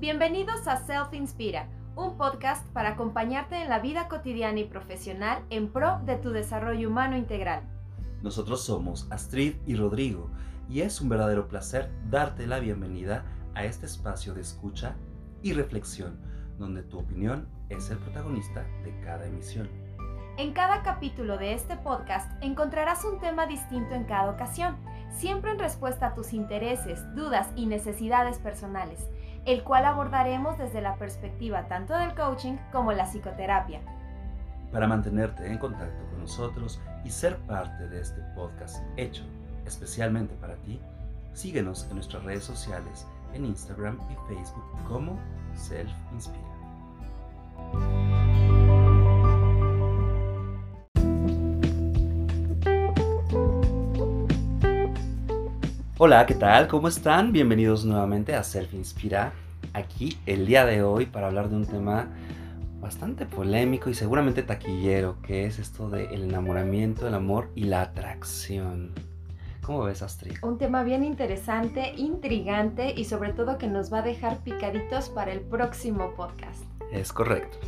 Bienvenidos a Self Inspira, un podcast para acompañarte en la vida cotidiana y profesional en pro de tu desarrollo humano integral. Nosotros somos Astrid y Rodrigo y es un verdadero placer darte la bienvenida a este espacio de escucha y reflexión, donde tu opinión es el protagonista de cada emisión. En cada capítulo de este podcast encontrarás un tema distinto en cada ocasión, siempre en respuesta a tus intereses, dudas y necesidades personales el cual abordaremos desde la perspectiva tanto del coaching como la psicoterapia. Para mantenerte en contacto con nosotros y ser parte de este podcast hecho especialmente para ti, síguenos en nuestras redes sociales en Instagram y Facebook como Self Inspira. Hola, ¿qué tal? ¿Cómo están? Bienvenidos nuevamente a Self Inspira. Aquí el día de hoy para hablar de un tema bastante polémico y seguramente taquillero, que es esto del enamoramiento, el amor y la atracción. ¿Cómo ves, Astrid? Un tema bien interesante, intrigante y sobre todo que nos va a dejar picaditos para el próximo podcast. Es correcto.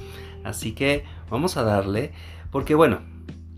Así que vamos a darle, porque bueno,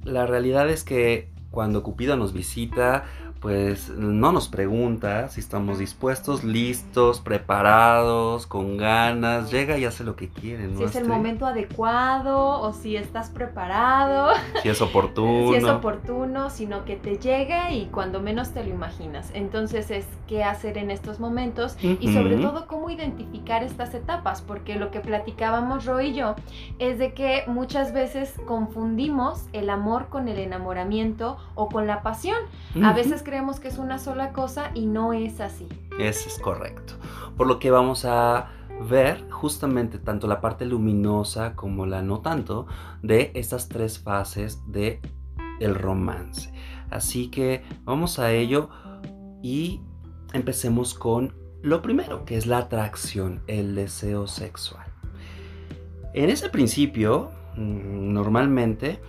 la realidad es que cuando Cupido nos visita, pues no nos pregunta si estamos dispuestos, listos, preparados, con ganas, llega y hace lo que quiere. ¿no? Si es el momento adecuado o si estás preparado. Si es oportuno. si es oportuno, sino que te llega y cuando menos te lo imaginas. Entonces es qué hacer en estos momentos y sobre todo cómo identificar estas etapas, porque lo que platicábamos Roy y yo es de que muchas veces confundimos el amor con el enamoramiento o con la pasión. A veces creemos creemos que es una sola cosa y no es así. Eso es correcto. Por lo que vamos a ver justamente tanto la parte luminosa como la no tanto de estas tres fases de el romance. Así que vamos a ello y empecemos con lo primero, que es la atracción, el deseo sexual. En ese principio, mm, normalmente,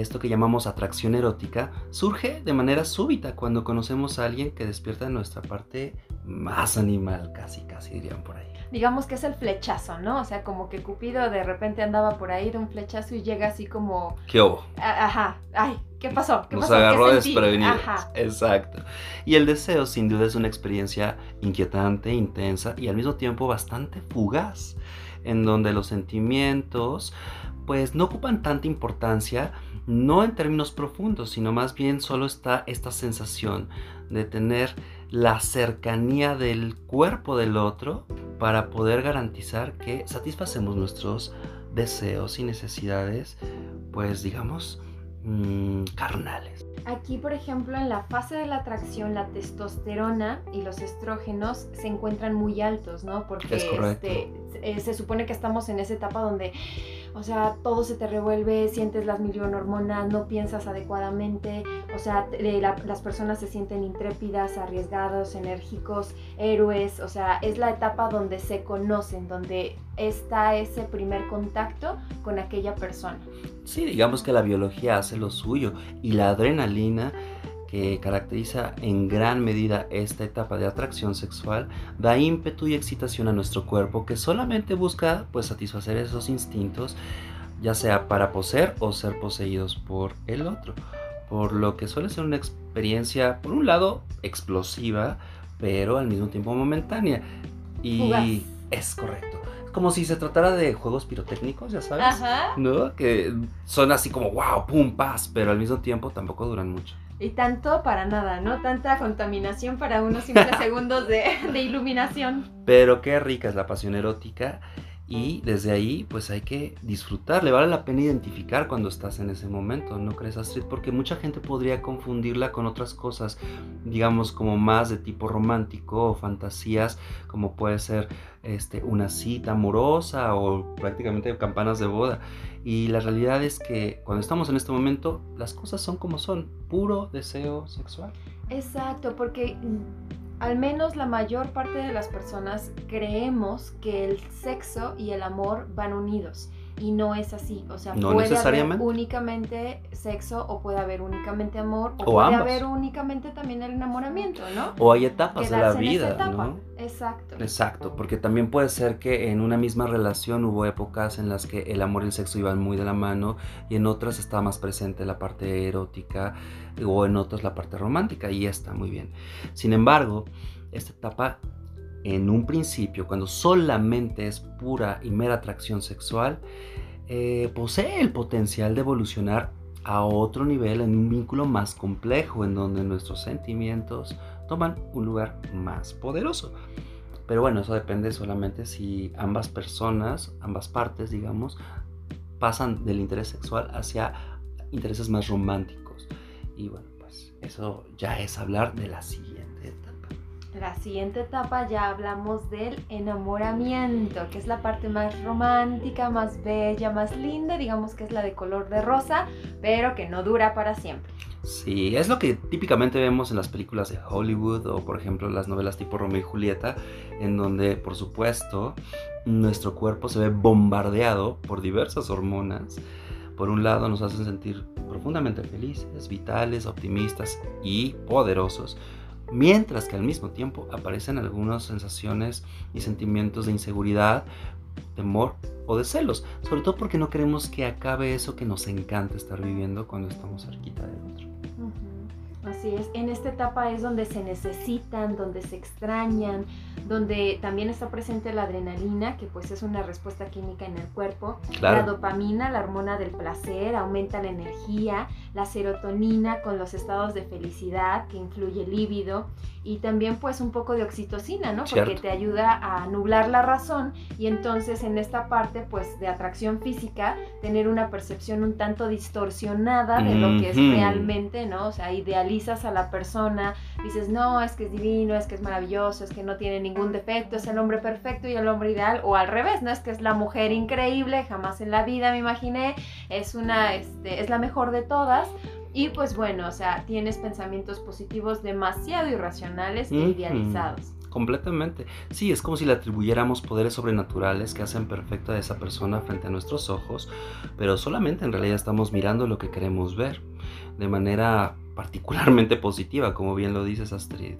esto que llamamos atracción erótica, surge de manera súbita cuando conocemos a alguien que despierta nuestra parte más animal, casi, casi dirían por ahí. Digamos que es el flechazo, ¿no? O sea, como que Cupido de repente andaba por ahí de un flechazo y llega así como... ¿Qué hubo? Ajá, ay, ¿qué pasó? ¿Qué Nos agarró desprevenidos. Ajá. Exacto. Y el deseo sin duda es una experiencia inquietante, intensa y al mismo tiempo bastante fugaz, en donde los sentimientos pues no ocupan tanta importancia, no en términos profundos, sino más bien solo está esta sensación de tener la cercanía del cuerpo del otro para poder garantizar que satisfacemos nuestros deseos y necesidades, pues digamos, mm, carnales. Aquí, por ejemplo, en la fase de la atracción, la testosterona y los estrógenos se encuentran muy altos, ¿no? Porque este, eh, se supone que estamos en esa etapa donde o sea, todo se te revuelve, sientes las millón hormonas, no piensas adecuadamente, o sea, las personas se sienten intrépidas, arriesgados, enérgicos, héroes, o sea, es la etapa donde se conocen, donde está ese primer contacto con aquella persona. Sí, digamos que la biología hace lo suyo y la adrenalina que caracteriza en gran medida esta etapa de atracción sexual da ímpetu y excitación a nuestro cuerpo que solamente busca pues satisfacer esos instintos ya sea para poseer o ser poseídos por el otro. Por lo que suele ser una experiencia por un lado explosiva pero al mismo tiempo momentánea. Y es correcto. Como si se tratara de juegos pirotécnicos, ya sabes, ¿no? Que son así como wow, pum, paz, pero al mismo tiempo tampoco duran mucho. Y tanto para nada, ¿no? Tanta contaminación para unos simples segundos de, de iluminación. Pero qué rica es la pasión erótica y desde ahí pues hay que disfrutar, le vale la pena identificar cuando estás en ese momento, ¿no crees Astrid? Porque mucha gente podría confundirla con otras cosas, digamos como más de tipo romántico o fantasías, como puede ser este, una cita amorosa o prácticamente campanas de boda. Y la realidad es que cuando estamos en este momento las cosas son como son, puro deseo sexual. Exacto, porque al menos la mayor parte de las personas creemos que el sexo y el amor van unidos. Y no es así. O sea, puede haber únicamente sexo o puede haber únicamente amor o, puede haber únicamente también el enamoramiento, ¿no? O hay etapas de la vida, ¿no? Exacto. Exacto, porque también puede ser que en una misma relación hubo épocas en las que el amor y el sexo iban muy de la mano y en otras estaba más presente la parte erótica o en otras la parte romántica y está muy bien. Sin embargo, esta etapa en un principio, cuando solamente es pura y mera atracción sexual, eh, posee el potencial de evolucionar a otro nivel en un vínculo más complejo, en donde nuestros sentimientos toman un lugar más poderoso. Pero bueno, eso depende solamente si ambas personas, ambas partes, digamos, pasan del interés sexual hacia intereses más románticos. Y bueno, pues eso ya es hablar de la siguiente. La siguiente etapa ya hablamos del enamoramiento, que es la parte más romántica, más bella, más linda, digamos que es la de color de rosa, pero que no dura para siempre. Sí, es lo que típicamente vemos en las películas de Hollywood o por ejemplo las novelas tipo Romeo y Julieta, en donde por supuesto nuestro cuerpo se ve bombardeado por diversas hormonas. Por un lado nos hacen sentir profundamente felices, vitales, optimistas y poderosos mientras que al mismo tiempo aparecen algunas sensaciones y sentimientos de inseguridad, temor o de celos, sobre todo porque no queremos que acabe eso que nos encanta estar viviendo cuando estamos cerquita del otro. Así es, en esta etapa es donde se necesitan, donde se extrañan, donde también está presente la adrenalina, que pues es una respuesta química en el cuerpo, la dopamina, la hormona del placer, aumenta la energía, la serotonina con los estados de felicidad, que influye el líbido, y también pues un poco de oxitocina, ¿no? Porque te ayuda a nublar la razón y entonces en esta parte pues de atracción física, tener una percepción un tanto distorsionada de lo que es realmente, ¿no? O sea, a la persona, dices, no, es que es divino, es que es maravilloso, es que no tiene ningún defecto, es el hombre perfecto y el hombre ideal, o al revés, ¿no? Es que es la mujer increíble, jamás en la vida me imaginé, es una, este, es la mejor de todas, y pues bueno, o sea, tienes pensamientos positivos demasiado irracionales e idealizados. Completamente. Sí, es como si le atribuyéramos poderes sobrenaturales que hacen perfecta a esa persona frente a nuestros ojos, pero solamente en realidad estamos mirando lo que queremos ver, de manera particularmente positiva, como bien lo dices Astrid.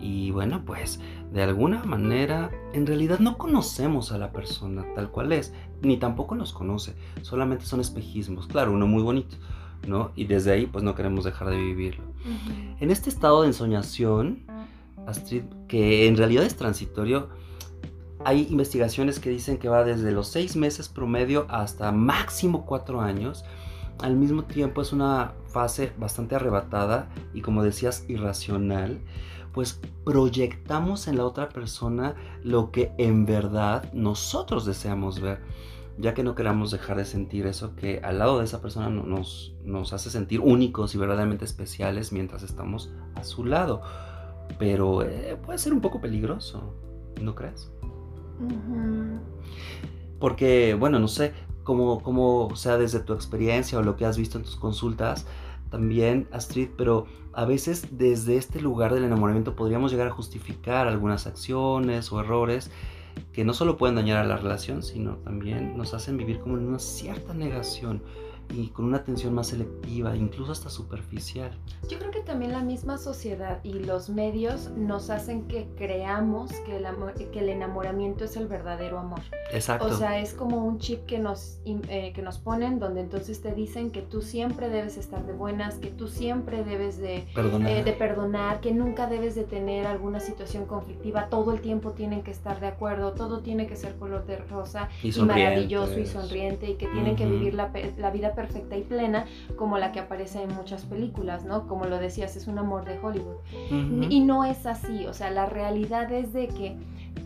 Y bueno, pues de alguna manera, en realidad no conocemos a la persona tal cual es, ni tampoco nos conoce, solamente son espejismos, claro, uno muy bonito, ¿no? Y desde ahí pues no queremos dejar de vivirlo. En este estado de ensoñación, Astrid, que en realidad es transitorio, hay investigaciones que dicen que va desde los seis meses promedio hasta máximo cuatro años. Al mismo tiempo es una fase bastante arrebatada y como decías irracional, pues proyectamos en la otra persona lo que en verdad nosotros deseamos ver, ya que no queramos dejar de sentir eso que al lado de esa persona nos, nos hace sentir únicos y verdaderamente especiales mientras estamos a su lado pero eh, puede ser un poco peligroso, ¿no crees? Porque, bueno, no sé, como, como sea desde tu experiencia o lo que has visto en tus consultas, también, Astrid, pero a veces desde este lugar del enamoramiento podríamos llegar a justificar algunas acciones o errores que no solo pueden dañar a la relación, sino también nos hacen vivir como en una cierta negación y con una atención más selectiva, incluso hasta superficial. Yo creo que también la misma sociedad y los medios nos hacen que creamos que el, amor, que el enamoramiento es el verdadero amor. Exacto. O sea, es como un chip que nos, eh, que nos ponen donde entonces te dicen que tú siempre debes estar de buenas, que tú siempre debes de perdonar, eh, de perdonar que nunca debes de tener alguna situación conflictiva, todo el tiempo tienen que estar de acuerdo, todo tiene que ser color de rosa y, maravilloso y sonriente y que tienen que vivir la, la vida perfecta y plena como la que aparece en muchas películas, ¿no? Como lo decías, es un amor de Hollywood. Y no es así, o sea, la realidad es de que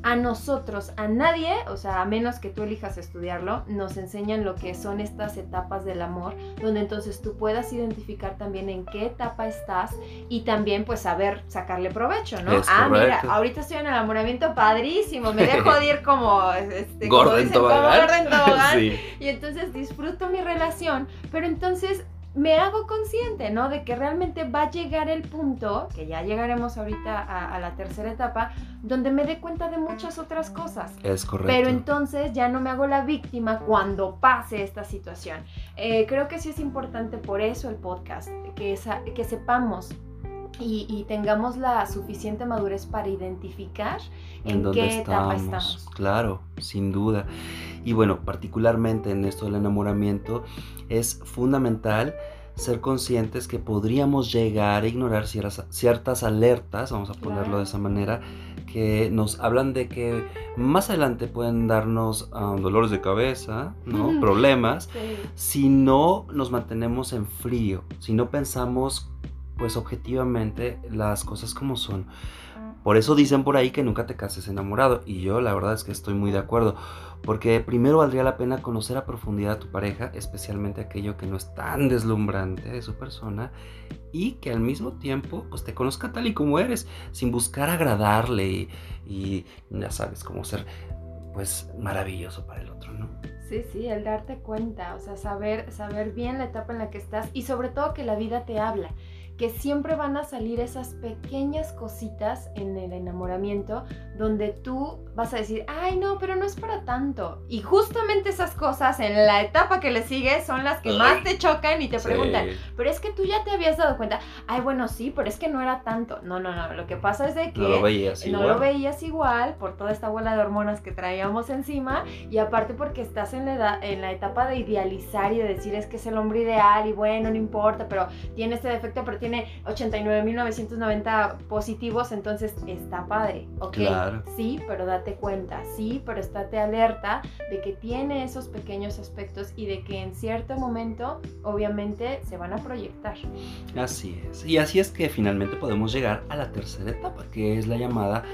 a nosotros, a nadie, o sea, a menos que tú elijas estudiarlo, nos enseñan lo que son estas etapas del amor, donde entonces tú puedas identificar también en qué etapa estás y también pues saber sacarle provecho, ¿no? ah, mira, ahorita estoy en enamoramiento padrísimo, me dejo de ir como, este, como, dicen, como y entonces disfruto mi relación, pero entonces me hago consciente, ¿no? De que realmente va a llegar el punto, que ya llegaremos ahorita a, la tercera etapa, donde me dé cuenta de muchas otras cosas. Es correcto. Pero entonces ya no me hago la víctima cuando pase esta situación. Eh, creo que sí es importante por eso el podcast, que, que sepamos y, tengamos la suficiente madurez para identificar en, qué etapa estamos. Claro, sin duda. Y bueno, particularmente en esto del enamoramiento, es fundamental ser conscientes que podríamos llegar a ignorar ciertas, ciertas alertas, vamos a ponerlo de esa manera, que nos hablan de que más adelante pueden darnos ah, dolores de cabeza, ¿no? problemas, si no nos mantenemos en frío, si no pensamos pues objetivamente las cosas como son. Por eso dicen por ahí que nunca te cases enamorado. Y yo la verdad es que estoy muy de acuerdo. Porque primero valdría la pena conocer a profundidad a tu pareja, especialmente aquello que no es tan deslumbrante de su persona. Y que al mismo tiempo pues te conozca tal y como eres, sin buscar agradarle y, ya sabes cómo ser pues maravilloso para el otro, ¿no? Sí, sí, el darte cuenta, o sea, saber, saber bien la etapa en la que estás y sobre todo que la vida te habla que siempre van a salir esas pequeñas cositas en el enamoramiento donde tú vas a decir, ay no, pero no es para tanto. Y justamente esas cosas en la etapa que le sigue son las que más te chocan y te preguntan, pero es que tú ya te habías dado cuenta, ay bueno, sí, pero es que no era tanto. No, no, no, lo que pasa es de que no lo veías, no lo veías igual por toda esta bola de hormonas que traíamos encima y aparte porque estás en la, en la etapa de idealizar y de decir es que es el hombre ideal y bueno, no importa, pero tiene este defecto, pero tiene 89.990 positivos, entonces está padre, ¿ok? Sí, pero date cuenta, sí, pero estate alerta de que tiene esos pequeños aspectos y de que en cierto momento obviamente se van a proyectar. Así es, y así es que finalmente podemos llegar a la tercera etapa, que es la llamada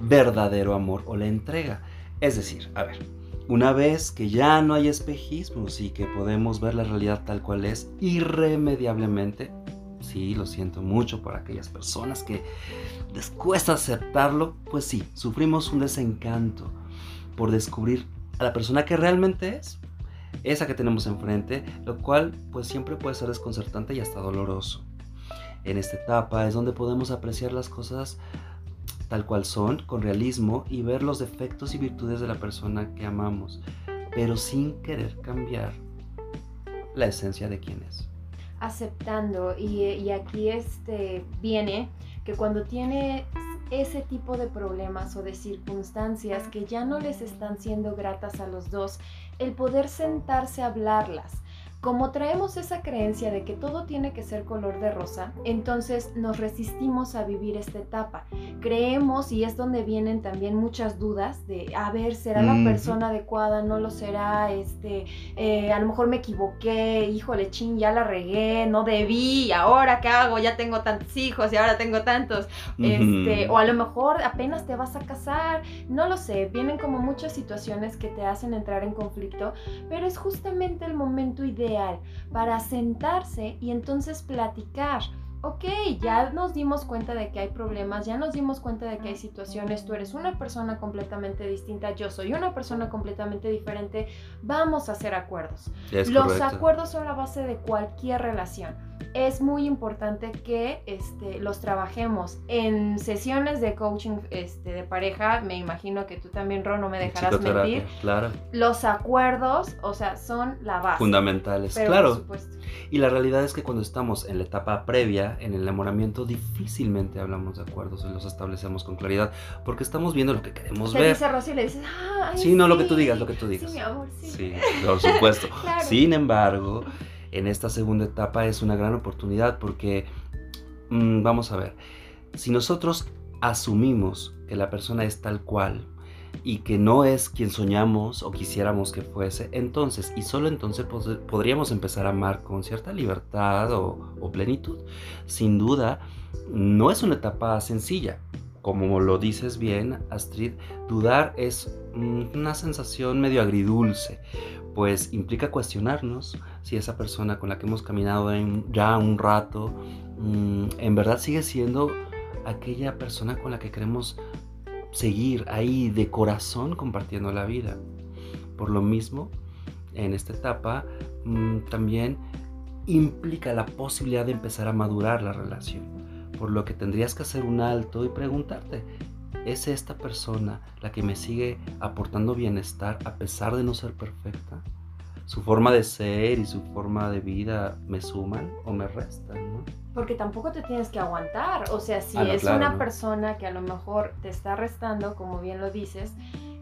verdadero amor o la entrega. Es decir, a ver, una vez que ya no hay espejismos y que podemos ver la realidad tal cual es irremediablemente, sí, lo siento mucho por aquellas personas que les cuesta aceptarlo, pues sí, sufrimos un desencanto por descubrir a la persona que realmente es, esa que tenemos enfrente, lo cual pues siempre puede ser desconcertante y hasta doloroso. En esta etapa es donde podemos apreciar las cosas tal cual son, con realismo y ver los defectos y virtudes de la persona que amamos, pero sin querer cambiar la esencia de quién es aceptando. Y, aquí este viene que cuando tiene ese tipo de problemas o de circunstancias que ya no les están siendo gratas a los dos, el poder sentarse a hablarlas, como traemos esa creencia de que todo tiene que ser color de rosa, entonces nos resistimos a vivir esta etapa. Creemos, y es donde vienen también muchas dudas de, a ver, ¿será la persona adecuada? ¿No lo será? Este, eh, a lo mejor me equivoqué, híjole, ching, ya la regué, no debí, ahora qué hago, ya tengo tantos hijos y ahora tengo tantos. Este, o a lo mejor apenas te vas a casar, no lo sé, vienen como muchas situaciones que te hacen entrar en conflicto, pero es justamente el momento ideal para sentarse y entonces platicar. Ok, ya nos dimos cuenta de que hay problemas, ya nos dimos cuenta de que hay situaciones, tú eres una persona completamente distinta, yo soy una persona completamente diferente, vamos a hacer acuerdos. Los acuerdos son la base de cualquier relación es muy importante que este, los trabajemos en sesiones de coaching este, de pareja. Me imagino que tú también, Ron, no me dejarás mentir. Claro. Los acuerdos, o sea, son la base. Fundamentales, claro. Y la realidad es que cuando estamos en la etapa previa, en el enamoramiento, difícilmente hablamos de acuerdos y los establecemos con claridad, porque estamos viendo lo que queremos ver. Dice Rosy y le dices, sí, no, lo que tú digas, lo que tú digas. Sí, mi amor, sí. Sí, por supuesto. Sin embargo en esta segunda etapa es una gran oportunidad porque, mm, vamos a ver, si nosotros asumimos que la persona es tal cual y que no es quien soñamos o quisiéramos que fuese, entonces y solo entonces podríamos empezar a amar con cierta libertad o, o plenitud. Sin duda, no es una etapa sencilla. Como lo dices bien, Astrid, dudar es mm, una sensación medio agridulce, pues implica cuestionarnos si esa persona con la que hemos caminado ya un rato, mm, en verdad sigue siendo aquella persona con la que queremos seguir ahí de corazón compartiendo la vida. Por lo mismo, en esta etapa mm, también implica la posibilidad de empezar a madurar la relación. Por lo que tendrías que hacer un alto y preguntarte, ¿es esta persona la que me sigue aportando bienestar a pesar de no ser perfecta? ¿Su forma de ser y su forma de vida me suman o me restan? Porque tampoco te tienes que aguantar. O sea, si ah, es una persona que a lo mejor te está restando, como bien lo dices,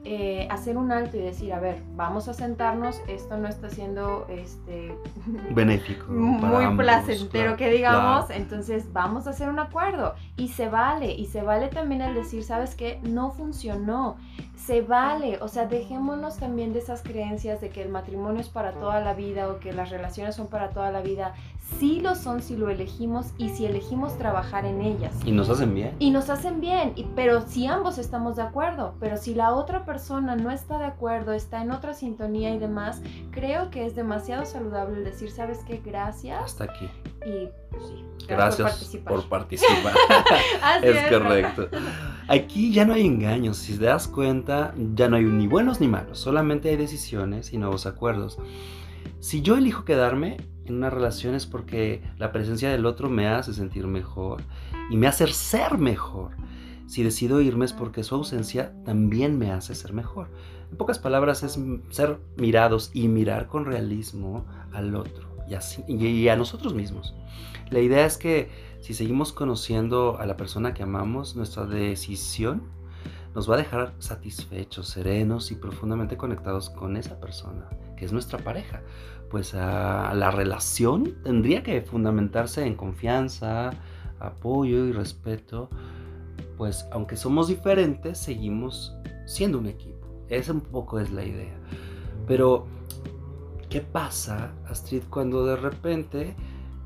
eh, hacer un alto y decir, a ver, vamos a sentarnos, esto no está siendo este, benéfico. muy placentero que digamos, entonces vamos a hacer un acuerdo. Y se vale, y se vale también el decir, ¿sabes qué? No funcionó. Se vale, o sea, dejémonos también de esas creencias de que el matrimonio es para toda la vida o que las relaciones son para toda la vida sí lo son si lo elegimos y si elegimos trabajar en ellas. Y nos hacen bien. Y nos hacen bien, y, pero si ambos estamos de acuerdo, pero si la otra persona no está de acuerdo, está en otra sintonía y demás, creo que es demasiado saludable el decir, ¿sabes qué? Gracias. Hasta aquí. Y pues, sí. Gracias, por participar. es, correcto. Aquí ya no hay engaños, si te das cuenta, ya no hay ni buenos ni malos, solamente hay decisiones y nuevos acuerdos. Si yo elijo quedarme, en una relación es porque la presencia del otro me hace sentir mejor y me hace ser mejor. Si decido irme es porque su ausencia también me hace ser mejor. En pocas palabras es ser mirados y mirar con realismo al otro y, así, y a nosotros mismos. La idea es que si seguimos conociendo a la persona que amamos, nuestra decisión nos va a dejar satisfechos, serenos y profundamente conectados con esa persona, es nuestra pareja pues la relación tendría que fundamentarse en confianza, apoyo y respeto, pues aunque somos diferentes, seguimos siendo un equipo. Esa un poco es la idea. Pero, ¿qué pasa, Astrid, cuando de repente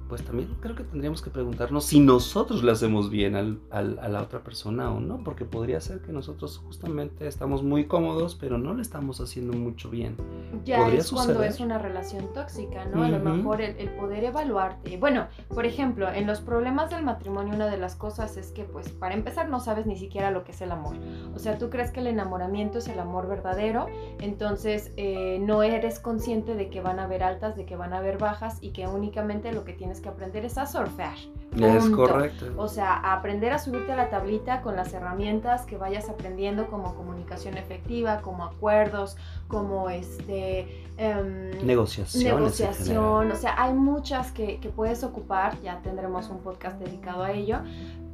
pues también creo que tendríamos que preguntarnos si nosotros le hacemos bien al, a la otra persona o no, porque podría ser que nosotros justamente estamos muy cómodos, pero no le estamos haciendo mucho bien. Ya es cuando es una relación tóxica, ¿no? A lo mejor el, el, poder evaluarte. Bueno, por ejemplo, en los problemas del matrimonio una de las cosas es que, pues, para empezar no sabes ni siquiera lo que es el amor. O sea, tú crees que el enamoramiento es el amor verdadero, entonces eh, no eres consciente de que van a haber altas, de que van a haber bajas y que únicamente lo que tienes que aprender es a surfear. Es correcto. O sea, aprender a subirte a la tablita con las herramientas que vayas aprendiendo como comunicación efectiva, como acuerdos, como este... Em, negociación. Negociación. O sea, hay muchas que, que puedes ocupar, ya tendremos un podcast dedicado a ello,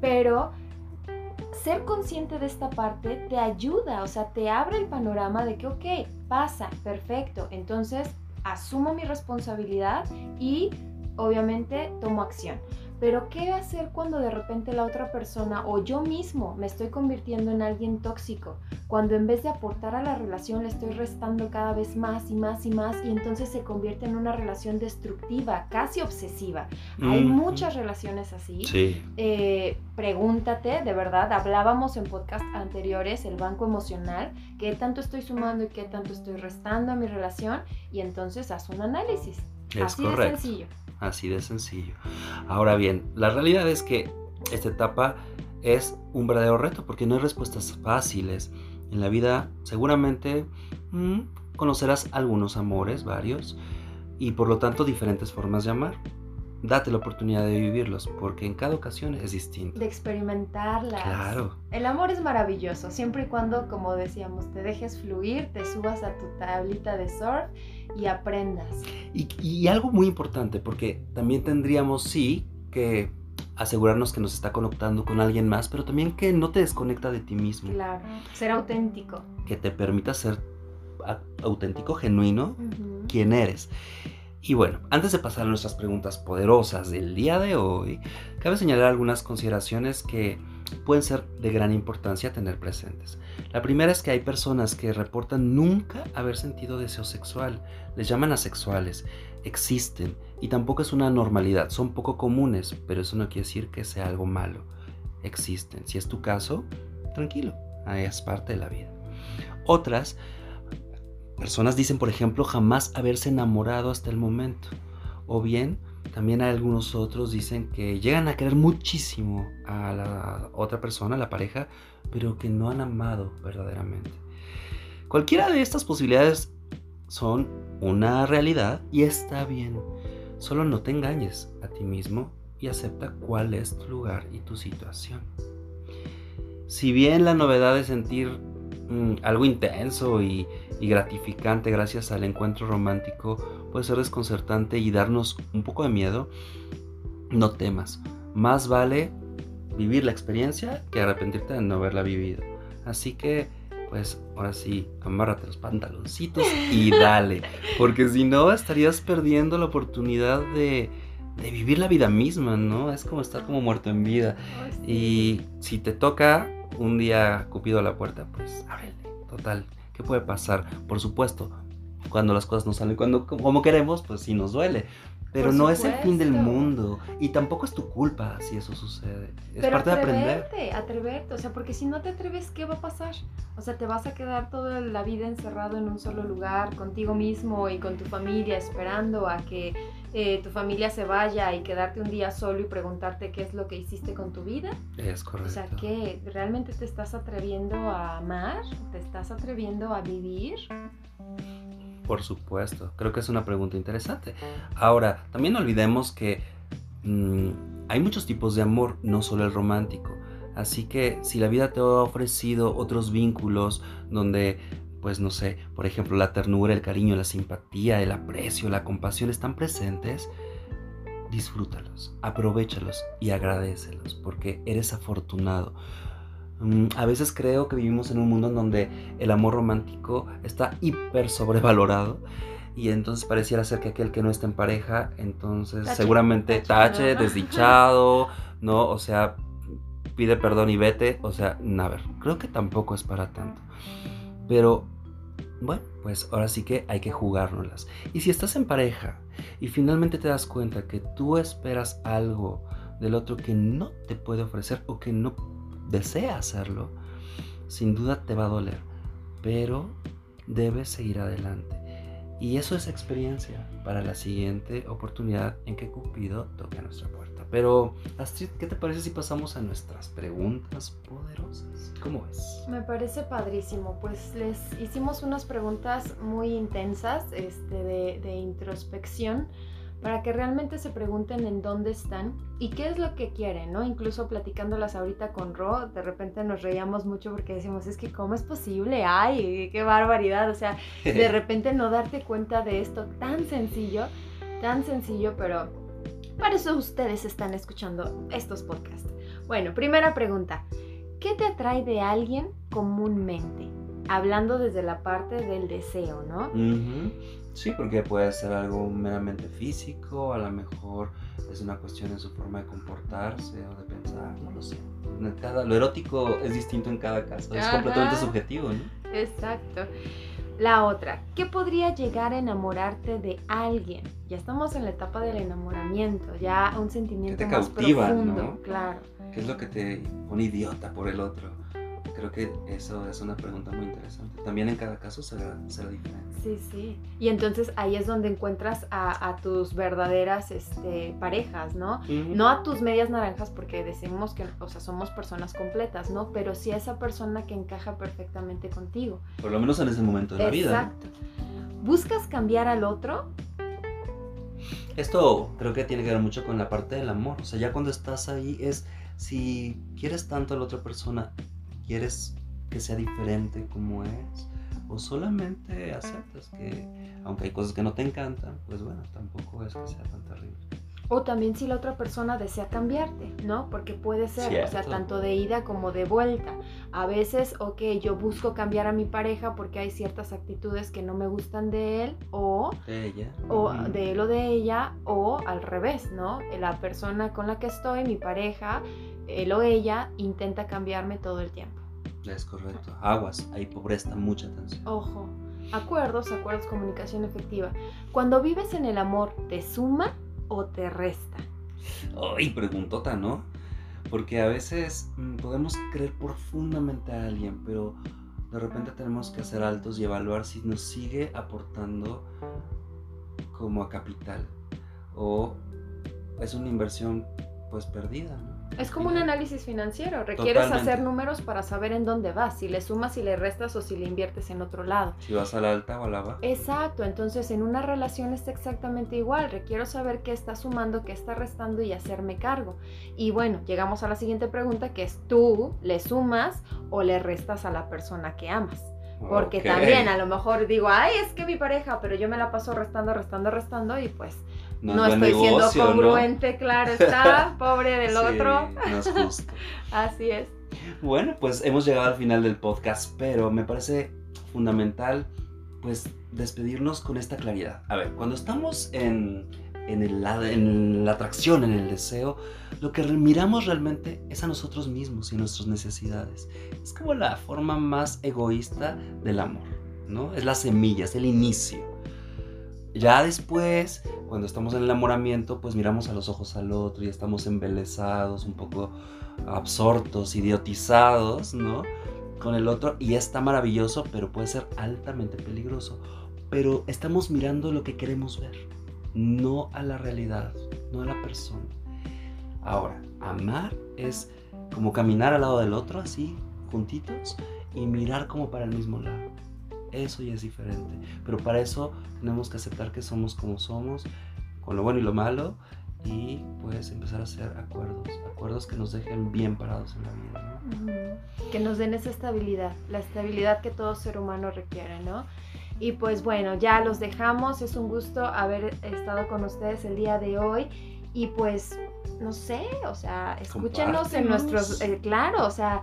pero ser consciente de esta parte te ayuda, o sea, te abre el panorama de que, ok, pasa, perfecto, entonces asumo mi responsabilidad y obviamente tomo acción. Pero ¿qué hacer cuando de repente la otra persona o yo mismo me estoy convirtiendo en alguien tóxico? Cuando en vez de aportar a la relación le estoy restando cada vez más y más y más y entonces se convierte en una relación destructiva, casi obsesiva. Hay muchas relaciones así. Eh, pregúntate, de verdad, hablábamos en podcast anteriores, el banco emocional, qué tanto estoy sumando y qué tanto estoy restando a mi relación y entonces haz un análisis. Es así de sencillo. Así de sencillo. Ahora bien, la realidad es que esta etapa es un verdadero reto porque no hay respuestas fáciles. En la vida seguramente mm, conocerás algunos amores, varios, y por lo tanto diferentes formas de amar. Date la oportunidad de vivirlos porque en cada ocasión es distinto. De experimentarlas. Claro. El amor es maravilloso, siempre y cuando, como decíamos, te dejes fluir, te subas a tu tablita de surf y aprendas. Y, algo muy importante, porque también tendríamos, sí, que asegurarnos que nos está conectando con alguien más, pero también que no te desconecta de ti mismo. Claro, ser auténtico. Que te permita ser auténtico, genuino, quien eres. Y bueno, antes de pasar a nuestras preguntas poderosas del día de hoy, cabe señalar algunas consideraciones que pueden ser de gran importancia tener presentes. La primera es que hay personas que reportan nunca haber sentido deseo sexual, les llaman asexuales, existen y tampoco es una normalidad, son poco comunes, pero eso no quiere decir que sea algo malo. Existen. Si es tu caso, tranquilo, es parte de la vida. Otras personas dicen, por ejemplo, jamás haberse enamorado hasta el momento. O bien, también hay algunos otros dicen que llegan a querer muchísimo a la otra persona, a la pareja, pero que no han amado verdaderamente. Cualquiera de estas posibilidades son una realidad y está bien. Solo no te engañes a ti mismo y acepta cuál es tu lugar y tu situación. Si bien la novedad de sentir mm, algo intenso y, y gratificante gracias al encuentro romántico puede ser desconcertante y darnos un poco de miedo, no temas. Más vale vivir la experiencia que arrepentirte de no haberla vivido. Así que pues ahora sí, amárrate los pantaloncitos y dale. Porque si no, estarías perdiendo la oportunidad de, vivir la vida misma, ¿no? Es como estar como muerto en vida. Y si te toca un día Cupido a la puerta, pues ábrele. Total, ¿qué puede pasar? Por supuesto, cuando las cosas no salen cuando, como queremos, pues sí nos duele. Pero no es el fin del mundo. Y tampoco es tu culpa si eso sucede. Es parte de aprender. Atreverte, o sea, porque si no te atreves, ¿qué va a pasar? O sea, te vas a quedar toda la vida encerrado en un solo lugar, contigo mismo y con tu familia, esperando a que eh, tu familia se vaya y quedarte un día solo y preguntarte qué es lo que hiciste con tu vida. Es correcto. O sea, que realmente te estás atreviendo a amar, te estás atreviendo a vivir. Por supuesto, creo que es una pregunta interesante. Ahora, también no olvidemos que mm, hay muchos tipos de amor, no solo el romántico. Así que si la vida te ha ofrecido otros vínculos donde, pues no sé, por ejemplo, la ternura, el cariño, la simpatía, el aprecio, la compasión están presentes, disfrútalos, aprovechalos y agradecelos porque eres afortunado. Mm, a veces creo que vivimos en un mundo en donde el amor romántico está hiper sobrevalorado y entonces pareciera ser que aquel que no está en pareja, entonces seguramente tache, desdichado, ¿no? O sea, pide perdón y vete, o sea, a ver, creo que tampoco es para tanto. Pero bueno, pues ahora sí que hay que jugárnoslas. Y si estás en pareja y finalmente te das cuenta que tú esperas algo del otro que no te puede ofrecer o que no desea hacerlo, sin duda te va a doler, pero debes seguir adelante. Y eso es experiencia para la siguiente oportunidad en que Cupido toque a nuestra puerta. Pero, Astrid, ¿qué te parece si pasamos a nuestras preguntas poderosas? ¿Cómo es? Me parece padrísimo. Pues les hicimos unas preguntas muy intensas este, de, de introspección para que realmente se pregunten en dónde están y qué es lo que quieren, ¿no? Incluso platicándolas ahorita con Ro, de repente nos reíamos mucho porque decimos, es que ¿cómo es posible? ¡Ay, qué barbaridad! O sea, de repente no darte cuenta de esto tan sencillo, tan sencillo, pero para eso ustedes están escuchando estos podcasts. Bueno, primera pregunta, ¿qué te atrae de alguien comúnmente? Hablando desde la parte del deseo, ¿no? Sí, porque puede ser algo meramente físico, a lo mejor es una cuestión en su forma de comportarse o de pensar, no lo sé. Cada, lo erótico es distinto en cada caso, es completamente subjetivo, ¿no? Exacto. La otra, ¿qué podría llegar a enamorarte de alguien? Ya estamos en la etapa del enamoramiento, ya un sentimiento que te más cautiva, profundo, ¿no? claro. ¿Qué es lo que te pone idiota por el otro? Creo que eso es una pregunta muy interesante. También en cada caso será, será diferente. Sí, sí. Y entonces ahí es donde encuentras a, tus verdaderas este, parejas, ¿no? No a tus medias naranjas porque decimos que, o sea, somos personas completas, ¿no? Pero sí a esa persona que encaja perfectamente contigo. Por lo menos en ese momento de la vida. Exacto. ¿Buscas cambiar al otro? Esto creo que tiene que ver mucho con la parte del amor. O sea, ya cuando estás ahí es si quieres tanto a la otra persona quieres que sea diferente como es o solamente aceptas que aunque hay cosas que no te encantan, pues bueno, tampoco es que sea tan terrible. O también si la otra persona desea cambiarte, ¿no? Porque puede ser, o sea, tanto de ida como de vuelta. A veces, ok, yo busco cambiar a mi pareja porque hay ciertas actitudes que no me gustan de él o de ella. O de él o de ella, o al revés, ¿no? La persona con la que estoy, mi pareja, él o ella intenta cambiarme todo el tiempo. Es correcto. Aguas, ahí pobreza, mucha atención. Ojo. Acuerdos, acuerdos, comunicación efectiva. Cuando vives en el amor, ¿te suma o te resta? Ay, preguntota, ¿no? Porque a veces mm, podemos creer profundamente a alguien, pero de repente tenemos que hacer altos y evaluar si nos sigue aportando como a capital o es una inversión pues perdida, ¿no? Es como un análisis financiero, requieres hacer números para saber en dónde vas, si le sumas, si le restas o si le inviertes en otro lado. Si vas a la alta o a la baja. Exacto, entonces en una relación es exactamente igual, requiero saber qué está sumando, qué está restando y hacerme cargo. Y bueno, llegamos a la siguiente pregunta que es tú le sumas o le restas a la persona que amas. Porque también a lo mejor digo, ay, es que mi pareja, pero yo me la paso restando, restando, restando y pues no, estoy siendo congruente, claro está, pobre del otro. No es justo. Así es. Bueno, pues hemos llegado al final del podcast, pero me parece fundamental pues despedirnos con esta claridad. A ver, cuando estamos en, en, el, en la atracción, en el deseo, lo que miramos realmente es a nosotros mismos y nuestras necesidades. Es como la forma más egoísta del amor, ¿no? Es la semilla, es el inicio. Ya después, cuando estamos en el enamoramiento, pues miramos a los ojos al otro y estamos embelesados, un poco absortos, idiotizados, ¿no? Con el otro y está maravilloso, pero puede ser altamente peligroso. Pero estamos mirando lo que queremos ver, no a la realidad, no a la persona. Ahora, amar es como caminar al lado del otro, así, juntitos, y mirar como para el mismo lado. Eso ya es diferente. Pero para eso tenemos que aceptar que somos como somos, con lo bueno y lo malo, y pues empezar a hacer acuerdos, acuerdos que nos dejen bien parados en la vida. Que nos den esa estabilidad, la estabilidad que todo ser humano requiere, ¿no? Y pues bueno, ya los dejamos, es un gusto haber estado con ustedes el día de hoy y pues, no sé, o sea, escúchenos en nuestros, eh, claro, o sea,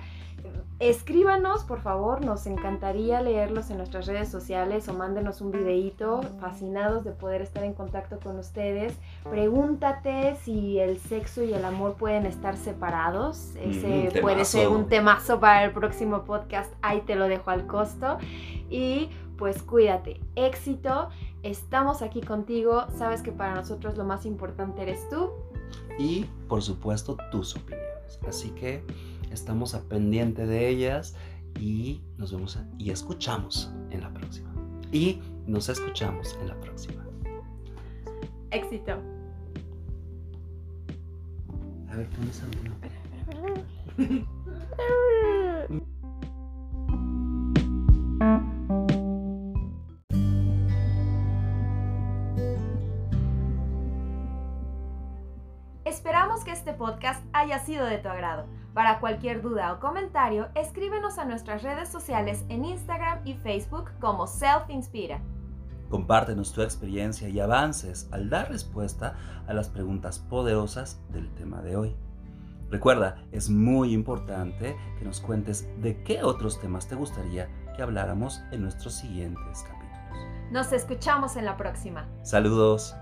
Escríbanos, por favor, nos encantaría leerlos en nuestras redes sociales o mándenos un videíto, fascinados de poder estar en contacto con ustedes. Pregúntate si el sexo y el amor pueden estar separados. Ese puede ser un temazo para el próximo podcast, ahí te lo dejo al costo. Y pues cuídate, éxito, estamos aquí contigo, sabes que para nosotros lo más importante eres tú. Y por supuesto tus opiniones. Así que... Estamos a pendiente de ellas y nos vemos y escuchamos en la próxima. Y nos escuchamos en la próxima. Éxito. A ver, ¿cómo es Esperamos que este podcast haya sido de tu agrado. Para cualquier duda o comentario, escríbenos a nuestras redes sociales en Instagram y Facebook como Self Inspira. Compártenos tu experiencia y avances al dar respuesta a las preguntas poderosas del tema de hoy. Recuerda, es muy importante que nos cuentes de qué otros temas te gustaría que habláramos en nuestros siguientes capítulos. Nos escuchamos en la próxima. Saludos.